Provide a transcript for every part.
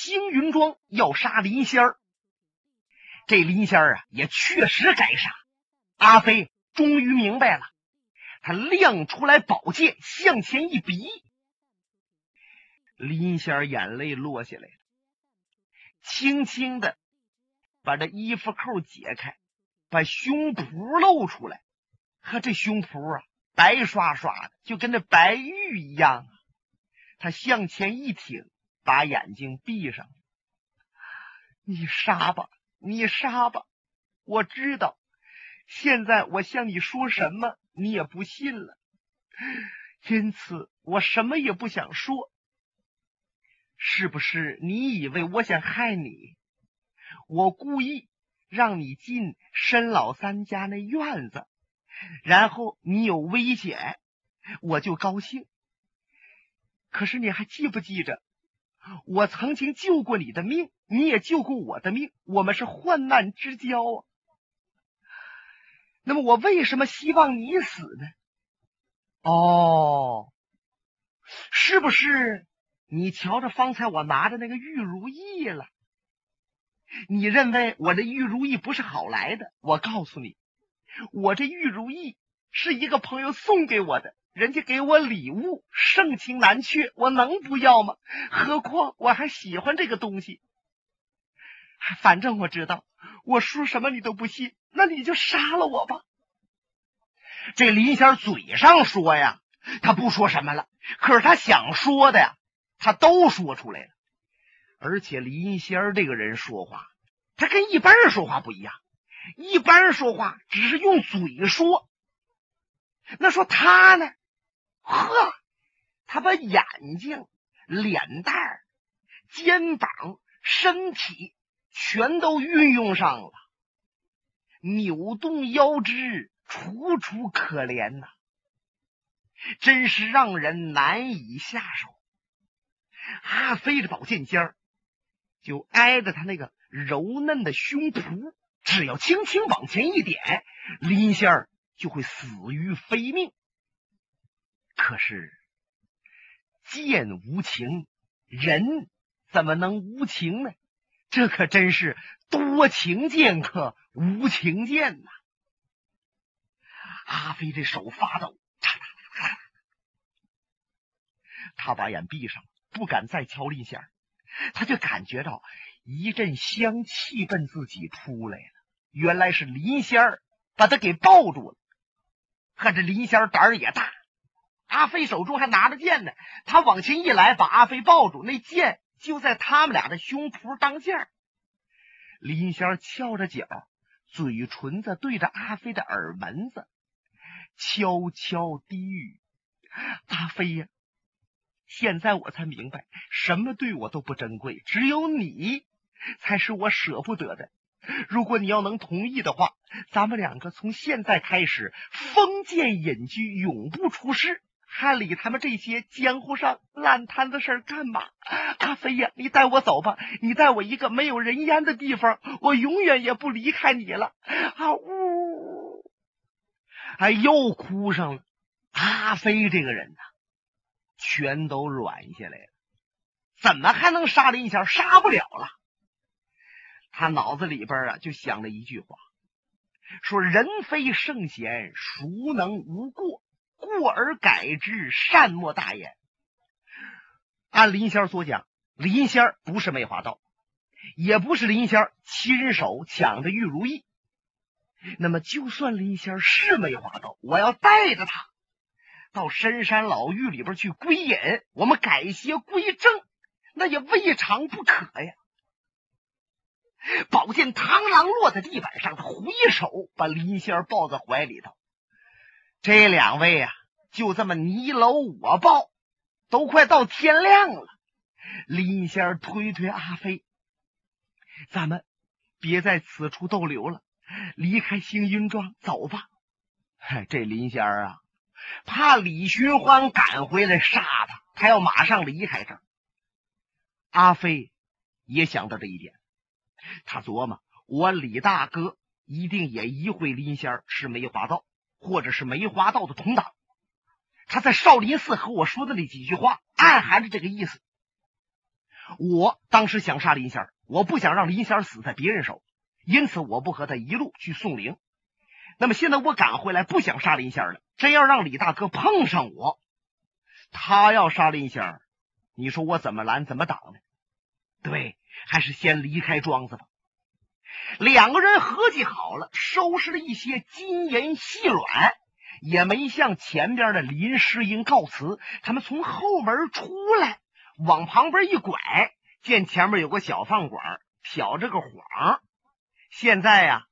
星云庄要杀林仙儿。这林仙儿啊，也确实该杀。阿飞终于明白了，他亮出来宝剑，向前一比。林仙儿眼泪落下来了，轻轻的把这衣服扣解开，把胸脯露出来。呵这胸脯啊，白刷刷的，就跟那白玉一样啊。他向前一挺，把眼睛闭上。你杀吧，你杀吧，我知道。现在我向你说什么，你也不信了，因此我什么也不想说。是不是你以为我想害你？我故意让你进申老三家那院子，然后你有危险，我就高兴。可是你还记不记着，我曾经救过你的命，你也救过我的命，我们是患难之交啊。那么我为什么希望你死呢？哦，是不是？你瞧着方才我拿着那个玉如意了？你认为我这玉如意不是好来的？我告诉你，我这玉如意是一个朋友送给我的，人家给我礼物，盛情难却，我能不要吗？何况我还喜欢这个东西。反正我知道，我说什么你都不信，那你就杀了我吧。这林仙嘴上说呀，他不说什么了，可是他想说的呀。他都说出来了，而且林仙这个人说话，他跟一般人说话不一样。一般人说话只是用嘴说，那说他呢？呵，他把眼睛、脸蛋、肩膀、身体全都运用上了，扭动腰肢，楚楚可怜呐，真是让人难以下手。阿飞的宝剑尖儿就挨着他那个柔嫩的胸脯，只要轻轻往前一点，林仙儿就会死于非命。可是剑无情，人怎么能无情呢？这可真是多情剑客无情剑呐！阿飞这手发抖，他把眼闭上。不敢再瞧林仙儿，他就感觉到一阵香气奔自己出来了。原来是林仙儿把他给抱住了。可这林仙胆儿也大，阿飞手中还拿着剑呢。他往前一来，把阿飞抱住，那剑就在他们俩的胸脯当间。林仙翘着脚，嘴唇子对着阿飞的耳门子，悄悄低语：“阿飞呀。”现在我才明白，什么对我都不珍贵，只有你才是我舍不得的。如果你要能同意的话，咱们两个从现在开始封建隐居，永不出世，还理他们这些江湖上烂摊子事干嘛？阿飞呀，你带我走吧，你带我一个没有人烟的地方，我永远也不离开你了。啊呜！哎，又哭上了。阿飞这个人呐。全都软下来了，怎么还能杀林仙？杀不了了。他脑子里边啊，就想了一句话：说人非圣贤，孰能无过？过而改之，善莫大焉。按林仙所讲，林仙不是梅花道，也不是林仙亲手抢的玉如意。那么，就算林仙是梅花道，我要带着他。到深山老峪里边去归隐，我们改邪归正，那也未尝不可呀。宝剑螳螂落在地板上，他回手把林仙儿抱在怀里头。这两位啊，就这么你搂我抱，都快到天亮了。林仙儿推推阿飞，咱们别在此处逗留了，离开星云庄走吧。嗨，这林仙儿啊。怕李寻欢赶回来杀他，他要马上离开这儿。阿飞也想到这一点，他琢磨：我李大哥一定也疑会林仙儿是梅花道，或者是梅花道的同党。他在少林寺和我说的那几句话，暗含着这个意思。我当时想杀林仙儿，我不想让林仙儿死在别人手，因此我不和他一路去送灵。那么现在我赶回来，不想杀林仙儿了。真要让李大哥碰上我，他要杀林仙儿，你说我怎么拦怎么挡呢？对，还是先离开庄子吧。两个人合计好了，收拾了一些金银细软，也没向前边的林诗英告辞。他们从后门出来，往旁边一拐，见前面有个小饭馆，挑着个幌。现在呀，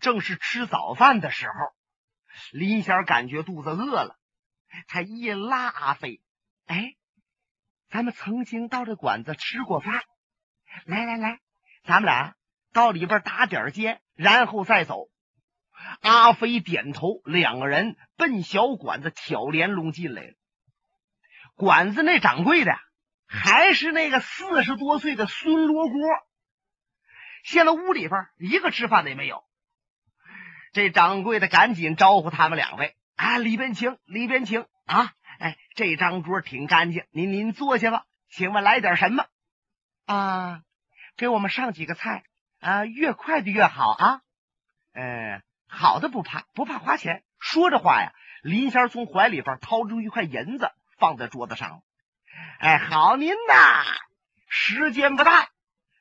正是吃早饭的时候。林仙感觉肚子饿了，他一拉阿飞：“哎，咱们曾经到这馆子吃过饭，来来来，咱们俩。”到里边打点尖，然后再走。阿飞点头，两个人奔小馆子挑帘笼进来了。馆子那掌柜的还是那个四十多岁的孙罗锅。现在屋里边一个吃饭的也没有。这掌柜的赶紧招呼他们两位：“啊，里边请，里边请啊！哎，这张桌挺干净，您您坐下吧。请问来点什么？啊，给我们上几个菜。”啊，越快的越好啊！嗯，好的不怕，不怕花钱。说着话呀，林仙从怀里边掏出一块银子，放在桌子上。哎，好您呐！时间不大，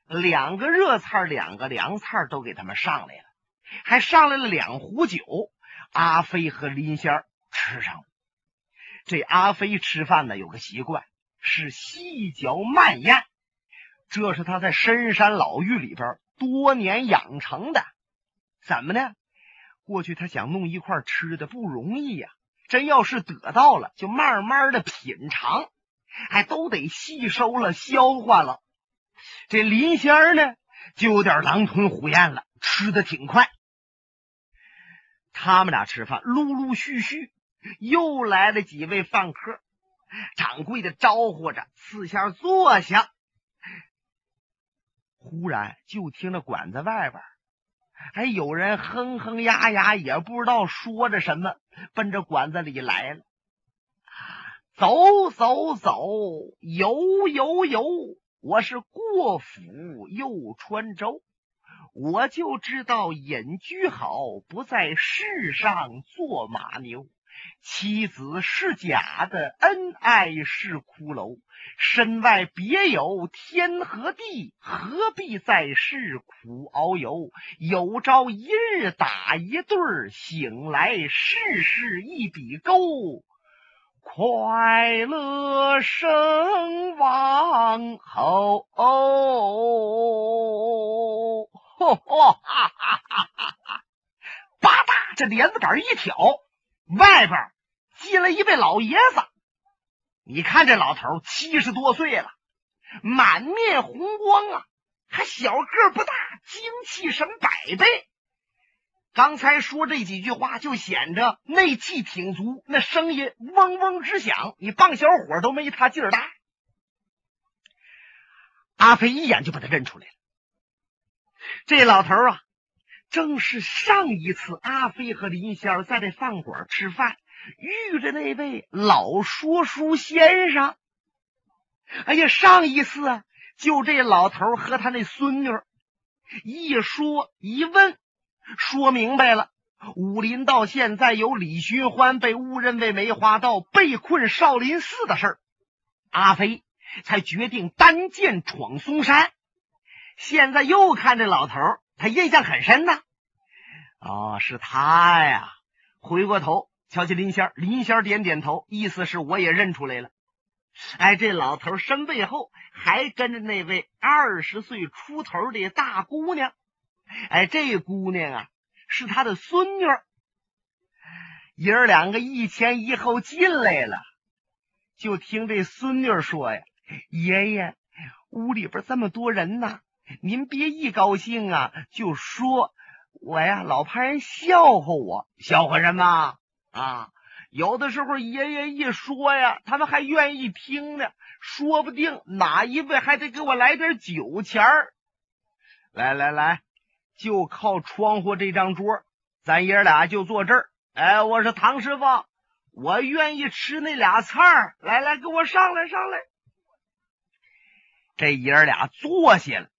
两个热菜，两个凉菜都给他们上来了，还上来了两壶酒。阿飞和林仙吃上了。这阿飞吃饭呢，有个习惯是细嚼慢咽，这是他在深山老峪里边。多年养成的，怎么呢？过去他想弄一块吃的不容易呀，真要是得到了，就慢慢的品尝，还都得吸收了、消化了。这林仙儿呢，就有点狼吞虎咽了，吃的挺快。他们俩吃饭，陆陆续续又来了几位饭客，掌柜的招呼着，四下坐下。忽然就听着馆子外边，还有人哼哼呀呀，也不知道说着什么，奔着馆子里来了。走走走，游游游，我是过府又穿州，我就知道隐居好，不在世上做马牛。妻子是假的，恩爱是骷髅。身外别有天和地，何必在世苦遨游？有朝一日打一对儿，醒来世事一笔勾。快乐生王后，哈哈哈哈哈！吧嗒，这帘子杆一挑。外边进来一位老爷子，你看这老头七十多岁了，满面红光啊，还小个不大，精气神百倍。刚才说这几句话就显着内气挺足，那声音嗡嗡直响，你棒小伙都没他劲儿大。阿飞一眼就把他认出来了，这老头啊。正是上一次阿飞和林仙儿在这饭馆吃饭遇着那位老说书先生。哎呀，上一次啊，就这老头和他那孙女一说一问，说明白了。武林到现在有李寻欢被误认为梅花道被困少林寺的事儿，阿飞才决定单剑闯嵩山。现在又看这老头他印象很深呐，哦，是他呀！回过头瞧见林仙儿，林仙儿点点头，意思是我也认出来了。哎，这老头身背后还跟着那位二十岁出头的大姑娘。哎，这姑娘啊，是他的孙女。爷儿两个一前一后进来了，就听这孙女说呀：“爷爷，屋里边这么多人呢。”您别一高兴啊，就说我呀，老怕人笑话我，笑话什么啊？有的时候爷爷一说呀，他们还愿意听呢，说不定哪一位还得给我来点酒钱儿。来来来，就靠窗户这张桌，咱爷俩就坐这儿。哎，我说唐师傅，我愿意吃那俩菜儿，来来，给我上来上来。这爷俩坐下了，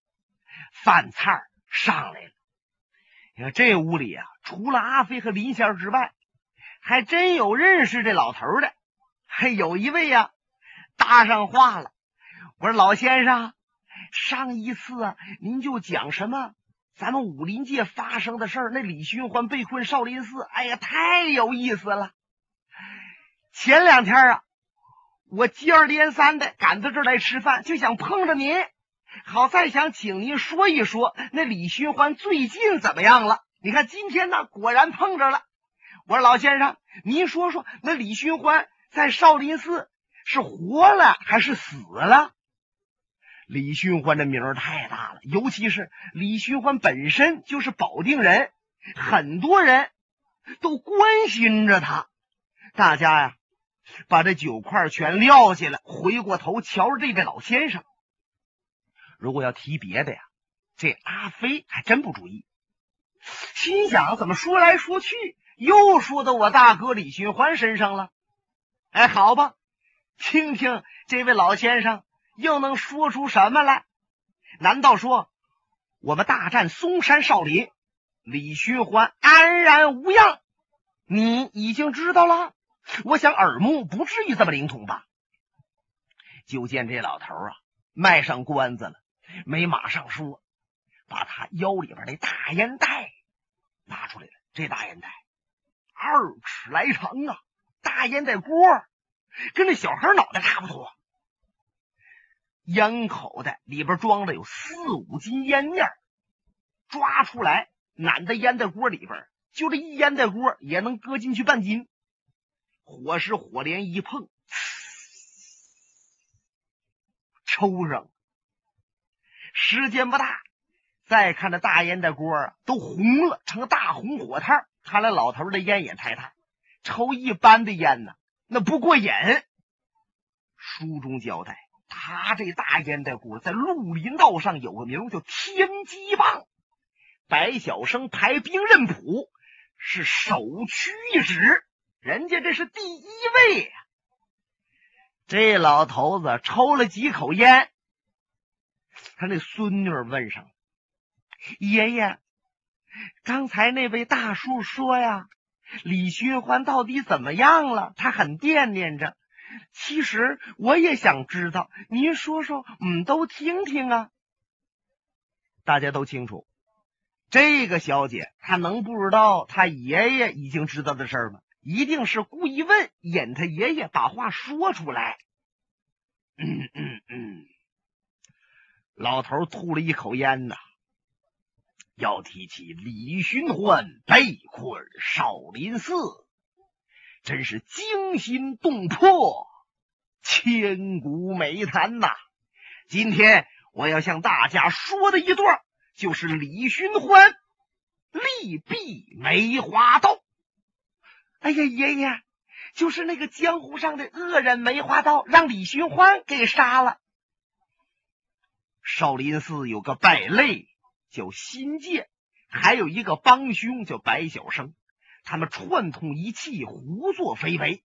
饭菜上来了。你看这屋里啊，除了阿飞和林仙儿之外，还真有认识这老头的。还有一位呀，搭上话了。我说老先生，上一次啊，您就讲什么咱们武林界发生的事儿，那李寻欢被困少林寺，哎呀，太有意思了。前两天啊，我接二连三的赶到这儿来吃饭，就想碰着您，好再想请您说一说那李寻欢最近怎么样了。你看今天呢，果然碰着了。我说老先生，您说说那李寻欢在少林寺是活了还是死了？李寻欢的名儿太大了，尤其是李寻欢本身就是保定人，很多人都关心着他。大家呀，把这酒块全撂下了，回过头瞧着这位老先生。如果要提别的呀，这阿飞还真不注意。心想，怎么说来说去又说到我大哥李寻欢身上了？哎，好吧，听听这位老先生。又能说出什么来？难道说我们大战嵩山少林，李寻欢安然无恙？你已经知道了？我想耳目不至于这么灵通吧？就见这老头啊，卖上关子了，没马上说，把他腰里边那大烟袋拿出来了。这大烟袋二尺来长啊，大烟袋锅跟那小孩脑袋差不多。烟口袋里边装了有四五斤烟面，抓出来揽在烟袋锅里边，就这一烟袋锅也能搁进去半斤。火石火镰一碰，抽上。时间不大，再看这大烟袋锅都红了，成大红火炭。看来老头的烟也太大，抽一般的烟呢，那不过瘾。书中交代。他这大烟袋锅在绿林道上有个名叫天机棒，白晓生排兵刃谱是首屈一指，人家这是第一位呀。这老头子抽了几口烟，他那孙女问上：“爷爷，刚才那位大叔说呀，李寻欢到底怎么样了？他很惦念着。”其实我也想知道，您说说，嗯，都听听啊。大家都清楚，这个小姐她能不知道她爷爷已经知道的事儿吗？一定是故意问，引他爷爷把话说出来。嗯嗯嗯，老头吐了一口烟呐。要提起李寻欢被困少林寺。真是惊心动魄、千古美谈呐！今天我要向大家说的一段，就是李寻欢力毙梅花刀。哎呀，爷爷，就是那个江湖上的恶人梅花刀，让李寻欢给杀了。少林寺有个败类叫新界，还有一个帮凶叫白晓生。他们串通一气，胡作非为，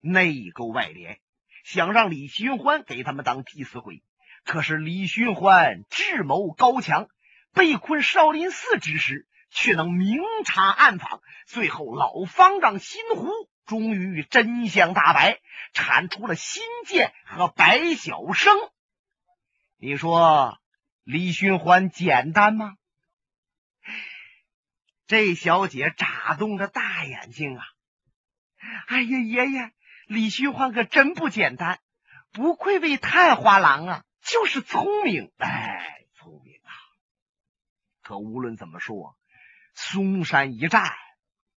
内勾外连，想让李寻欢给他们当替死鬼。可是李寻欢智谋高强，被困少林寺之时，却能明察暗访。最后老方丈心湖终于真相大白，铲除了新剑和白晓生。你说李寻欢简单吗？这小姐眨动着大眼睛啊！哎呀，爷爷，李寻欢可真不简单，不愧为探花郎啊，就是聪明，哎，聪明啊！可无论怎么说，嵩山一战，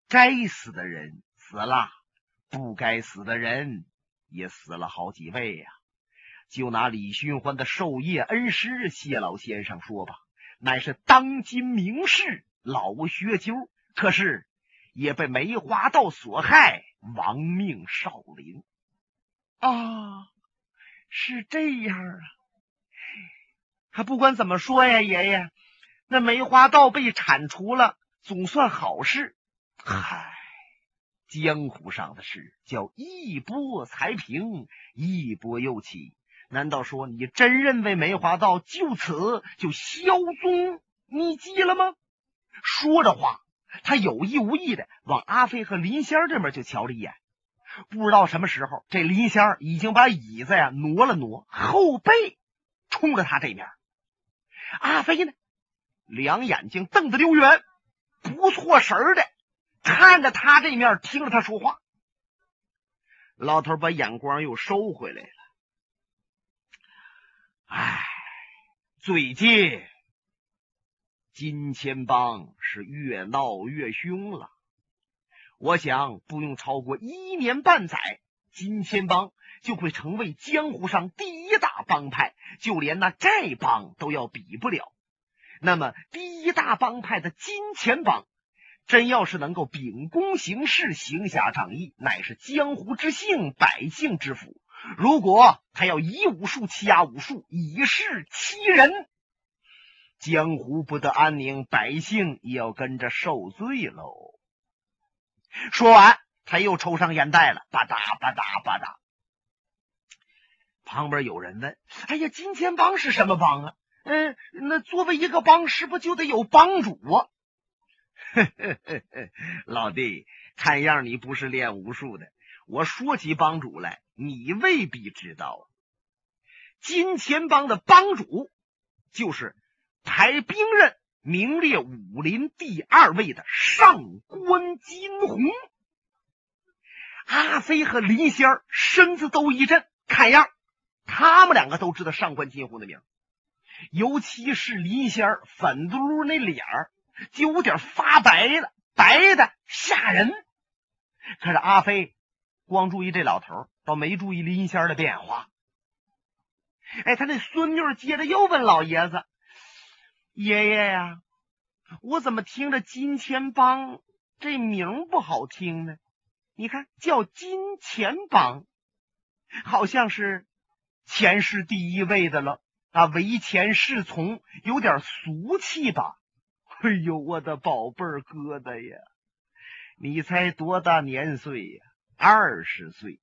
该死的人死了，不该死的人也死了好几位呀。就拿李寻欢的授业恩师谢老先生说吧，乃是当今名士。老薛秋，可是也被梅花道所害，亡命少林。啊，是这样啊！他不管怎么说呀，爷爷，那梅花道被铲除了，总算好事。嗨，江湖上的事叫一波才平，一波又起。难道说你真认为梅花道就此就销踪匿迹了吗？说着话，他有意无意的往阿飞和林仙儿这边就瞧了一眼。不知道什么时候，这林仙儿已经把椅子呀挪了挪，后背冲着他这边。阿飞呢，两眼睛瞪得溜圆，不错神的看着他这面，听着他说话。老头把眼光又收回来。唉，最近金钱帮是越闹越凶了。我想不用超过一年半载，金钱帮就会成为江湖上第一大帮派，就连那丐帮都要比不了。那么，第一大帮派的金钱帮，真要是能够秉公行事、行侠仗义，乃是江湖之幸，百姓之福。如果他要以武术欺压武术，以势欺人，江湖不得安宁，百姓也要跟着受罪喽。说完，他又抽上烟袋了，吧嗒吧嗒吧嗒。旁边有人问：“哎呀，金钱帮是什么帮啊？嗯，那作为一个帮，是不就得有帮主啊？” 老弟，看样你不是练武术的。我说起帮主来，你未必知道。金钱帮的帮主就是排兵刃。名列武林第二位的上官金鸿，阿飞和林仙儿身子都一震，看样他们两个都知道上官金鸿的名，尤其是林仙儿粉嘟嘟那脸儿就有点发白了，白的吓人。可是阿飞光注意这老头，倒没注意林仙儿的变化。哎，他那孙女接着又问老爷子。爷爷呀，我怎么听着金钱帮这名不好听呢？你看叫金钱帮，好像是钱是第一位的了啊，唯钱是从，有点俗气吧？哎呦，我的宝贝儿疙瘩呀！你才多大年岁呀？二十岁，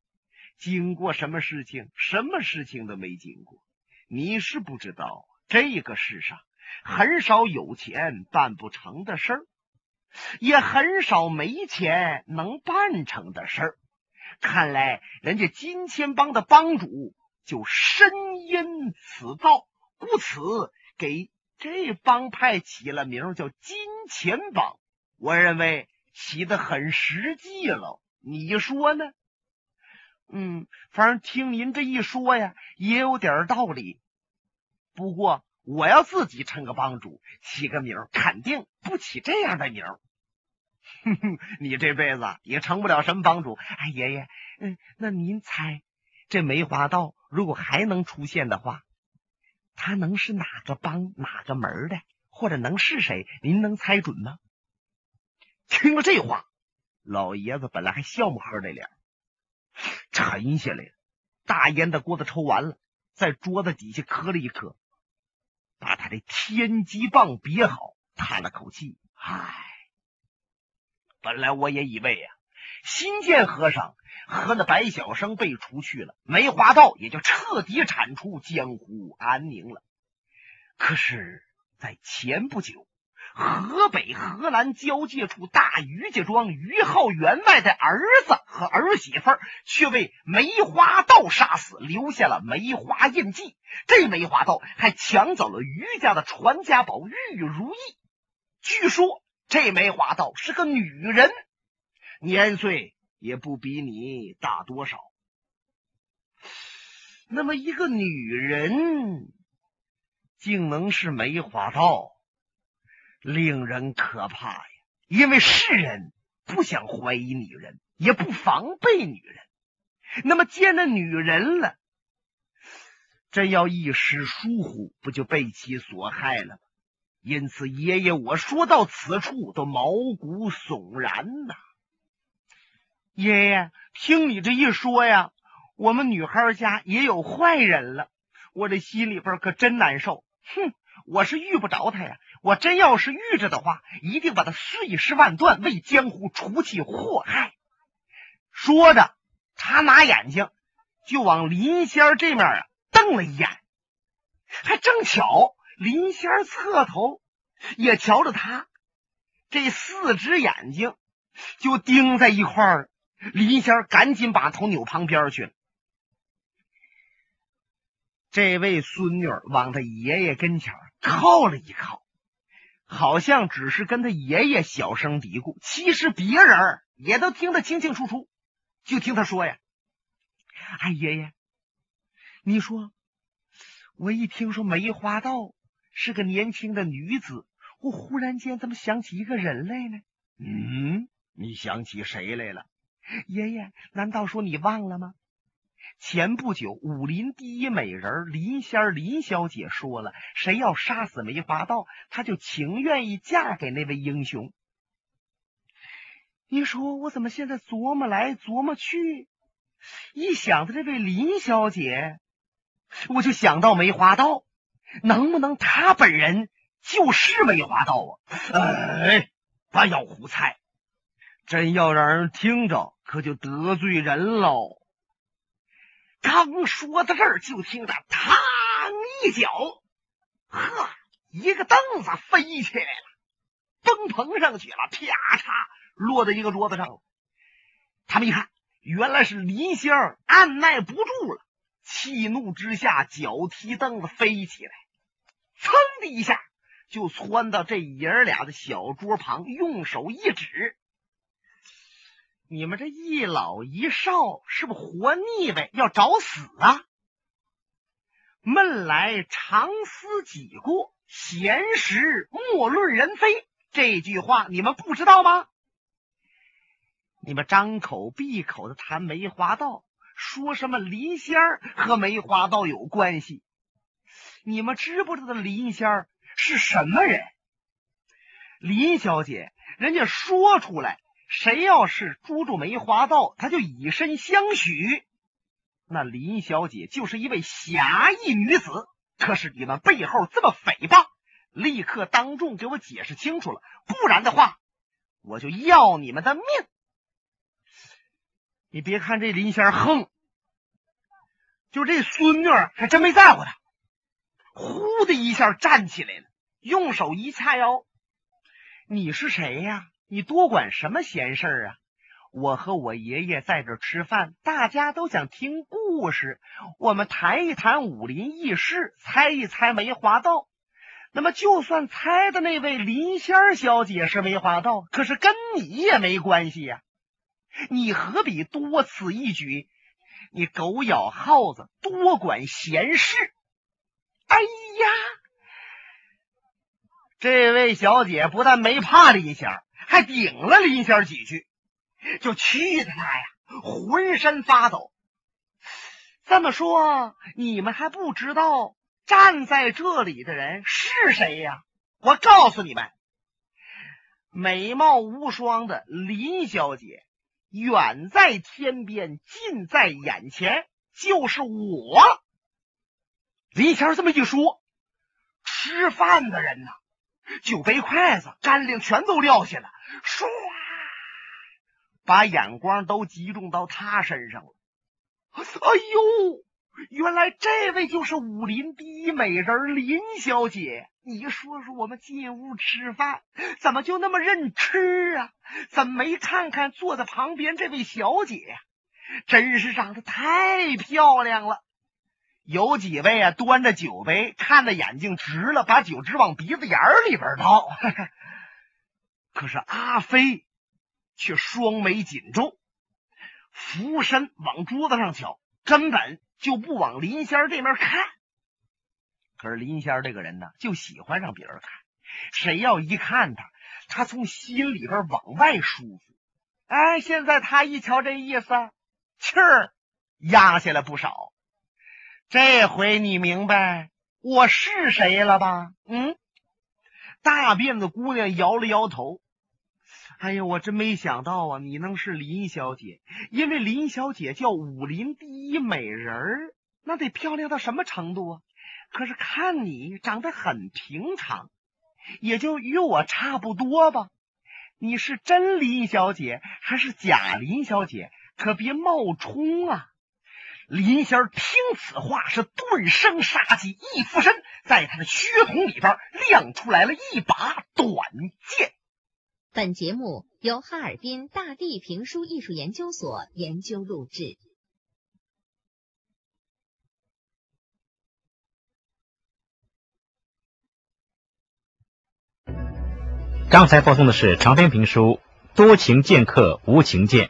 经过什么事情？什么事情都没经过。你是不知道，这个世上。很少有钱办不成的事儿，也很少没钱能办成的事儿。看来人家金钱帮的帮主就深谙此道，故此给这帮派起了名叫金钱帮。我认为起的很实际了，你说呢？嗯，反正听您这一说呀，也有点道理。不过。我要自己称个帮主，起个名，肯定不起这样的名。哼哼，你这辈子也成不了什么帮主。哎，爷爷，嗯，那您猜，这梅花道如果还能出现的话，他能是哪个帮哪个门的，或者能是谁？您能猜准吗？听了这话，老爷子本来还笑么呵的脸，沉下来了。大烟的锅子抽完了，在桌子底下磕了一磕。把他的天机棒别好，叹了口气：“唉，本来我也以为呀，新建和尚和那白小生被除去了，梅花道也就彻底铲除，江湖安宁了。可是，在前不久。”河北河南交界处大于家庄于浩员外的儿子和儿媳妇却被梅花道杀死，留下了梅花印记。这梅花道还抢走了于家的传家宝玉如意。据说这梅花道是个女人，年岁也不比你大多少。那么一个女人，竟能是梅花道？令人可怕呀！因为世人不想怀疑女人，也不防备女人。那么见了女人了，真要一时疏忽，不就被其所害了吗？因此，爷爷我说到此处都毛骨悚然呐。爷爷，听你这一说呀，我们女孩家也有坏人了，我这心里边可真难受。哼！我是遇不着他呀！我真要是遇着的话，一定把他碎尸万段，为江湖除去祸害。说着，他拿眼睛就往林仙儿这面啊瞪了一眼，还正巧林仙儿侧头也瞧着他，这四只眼睛就盯在一块儿。林仙儿赶紧把头扭旁边去了。这位孙女往他爷爷跟前靠了一靠，好像只是跟他爷爷小声嘀咕，其实别人也都听得清清楚楚。就听他说呀：“哎，爷爷，你说，我一听说梅花道是个年轻的女子，我忽然间怎么想起一个人来呢？嗯，你想起谁来了？”爷爷，难道说你忘了吗？前不久，武林第一美人林仙林小姐说了，谁要杀死梅花道，她就情愿意嫁给那位英雄。你说我怎么现在琢磨来琢磨去，一想到这位林小姐，我就想到梅花道，能不能她本人就是梅花道啊？哎，不要胡猜。真要让人听着，可就得罪人喽。刚说到这儿，就听着“嘡”一脚，呵，一个凳子飞起来了，蹦棚上去了，啪嚓，落在一个桌子上。他们一看，原来是林仙儿按耐不住了，气怒之下，脚踢凳子飞起来，噌的一下就窜到这爷儿俩的小桌旁，用手一指。你们这一老一少是不是活腻歪，要找死啊？闷来常思己过，闲时莫论人非。这句话你们不知道吗？你们张口闭口的谈梅花道，说什么林仙儿和梅花道有关系？你们知不知道林仙儿是什么人？林小姐，人家说出来。谁要是捉住梅花道，他就以身相许。那林小姐就是一位侠义女子。可是你们背后这么诽谤，立刻当众给我解释清楚了，不然的话，我就要你们的命。你别看这林仙儿横，就这孙女还真没在乎他。呼的一下站起来了，用手一掐腰：“你是谁呀？”你多管什么闲事啊！我和我爷爷在这吃饭，大家都想听故事。我们谈一谈武林轶事，猜一猜梅花道。那么，就算猜的那位林仙小姐是梅花道，可是跟你也没关系呀。你何必多此一举？你狗咬耗子，多管闲事！哎呀，这位小姐不但没怕林仙儿。还顶了林仙几句，就气得他呀浑身发抖。这么说，你们还不知道站在这里的人是谁呀？我告诉你们，美貌无双的林小姐，远在天边，近在眼前，就是我。林仙这么一说，吃饭的人呐。酒杯、筷子、干粮全都撂下了，唰，把眼光都集中到他身上了。哎呦，原来这位就是武林第一美人林小姐。你说说，我们进屋吃饭，怎么就那么认吃啊？怎么没看看坐在旁边这位小姐呀？真是长得太漂亮了。有几位啊，端着酒杯，看的眼睛直了，把酒直往鼻子眼里边倒。可是阿飞却双眉紧皱，俯身往桌子上瞧，根本就不往林仙这面看。可是林仙这个人呢，就喜欢让别人看，谁要一看他，他从心里边往外舒服。哎，现在他一瞧这意思，气儿压下来不少。这回你明白我是谁了吧？嗯，大辫子姑娘摇了摇头。哎呀，我真没想到啊，你能是林小姐，因为林小姐叫武林第一美人儿，那得漂亮到什么程度啊？可是看你长得很平常，也就与我差不多吧。你是真林小姐还是假林小姐？可别冒充啊！林仙儿听此话是顿生杀机，一附身，在他的靴筒里边亮出来了一把短剑。本节目由哈尔滨大地评书艺术研究所研究录制。刚才播送的是长篇评书《多情剑客无情剑》。